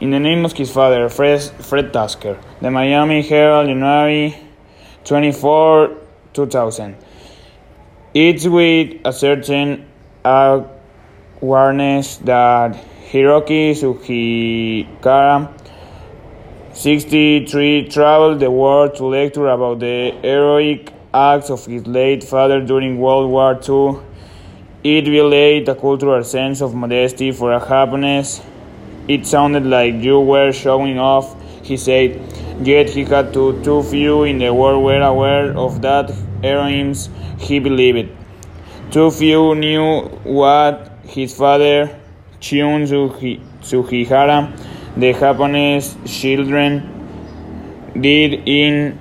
In the name of his father, Fred, Fred Tasker. The Miami Herald, January 24, 2000. It's with a certain awareness that Hiroki Sugihara, 63, traveled the world to lecture about the heroic acts of his late father during World War II. It relayed a cultural sense of modesty for a happiness. It sounded like you were showing off, he said, yet he had to, too few in the world were aware of that heroism he believed. Too few knew what his father, Chiune Sugihara, the Japanese Schindler, did in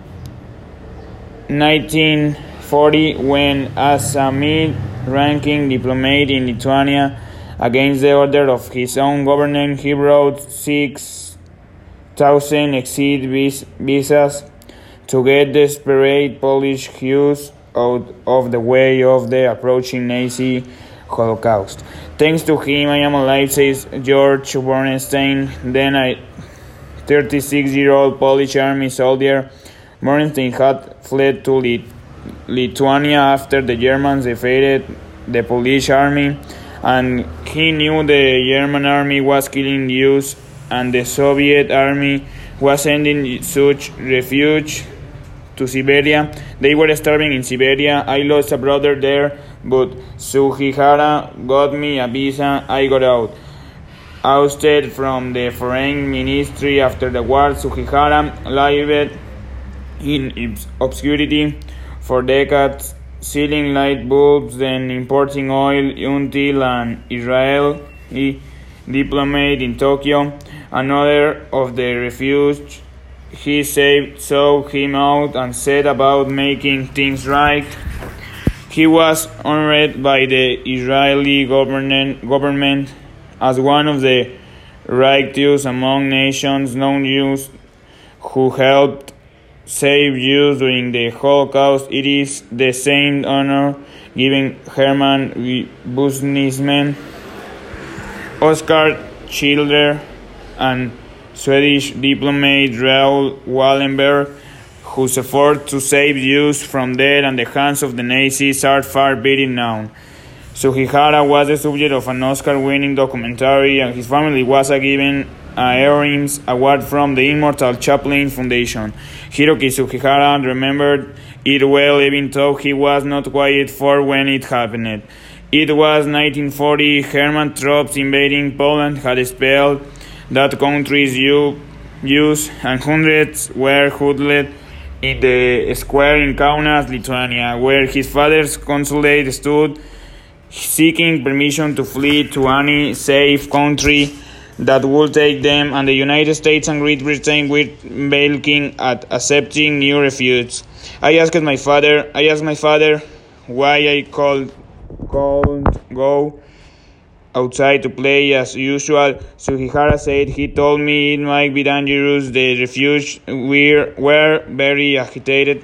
1940 when, as a mid-ranking diplomat in Lithuania, against the order of his own government, he brought 6,000 exit visas to get desperate Polish Jews out of the way of the approaching Nazi Holocaust. Thanks to him, I am alive, says George Bernstein, then a 36 year old Polish army soldier. Bernstein had fled to Lit- Lithuania after the Germans defeated the Polish army, and he knew the German army was killing Jews and the Soviet army was sending such refuge to Siberia. They were starving in Siberia. I lost a brother there, but Sugihara got me a visa. I got out. Ousted from the foreign ministry after the war, Sugihara lived in obscurity for decades, selling light bulbs, then importing oil until an Israeli diplomat in Tokyo, another of the refugees he saved sought him out and set about making things right. He was honored by the Israeli government, government as one of the righteous among nations, known Jews who helped save Jews during the Holocaust. It is the same honor given Herman Buschmann, Oscar Schindler, and Swedish diplomat Raoul Wallenberg, whose efforts to save Jews from death and the hands of the Nazis are far better known. Sugihara was the subject of an Oscar-winning documentary, and his family was given a Heroes Award from the Immortal Chaplain Foundation. Hiroki Sugihara remembered it well, even though he was not quite four when it happened. It was 1940. German troops invading Poland had expelled that country's Jews, and hundreds were huddled in the square in Kaunas, Lithuania, where his father's consulate stood, seeking permission to flee to any safe country that would take them, and the United States and Great Britain were balking at accepting new refugees. I asked my father, I asked my father why I could, couldn't go outside to play as usual. Sugihara said he told me it might be dangerous. The refugees were, were very agitated.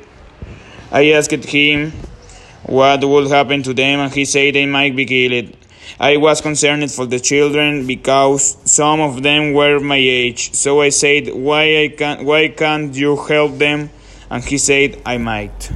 I asked him what would happen to them, and he said they might be killed. I was concerned for the children because some of them were my age. So I said, "Why I can Why can't you help them?" And he said, "I might."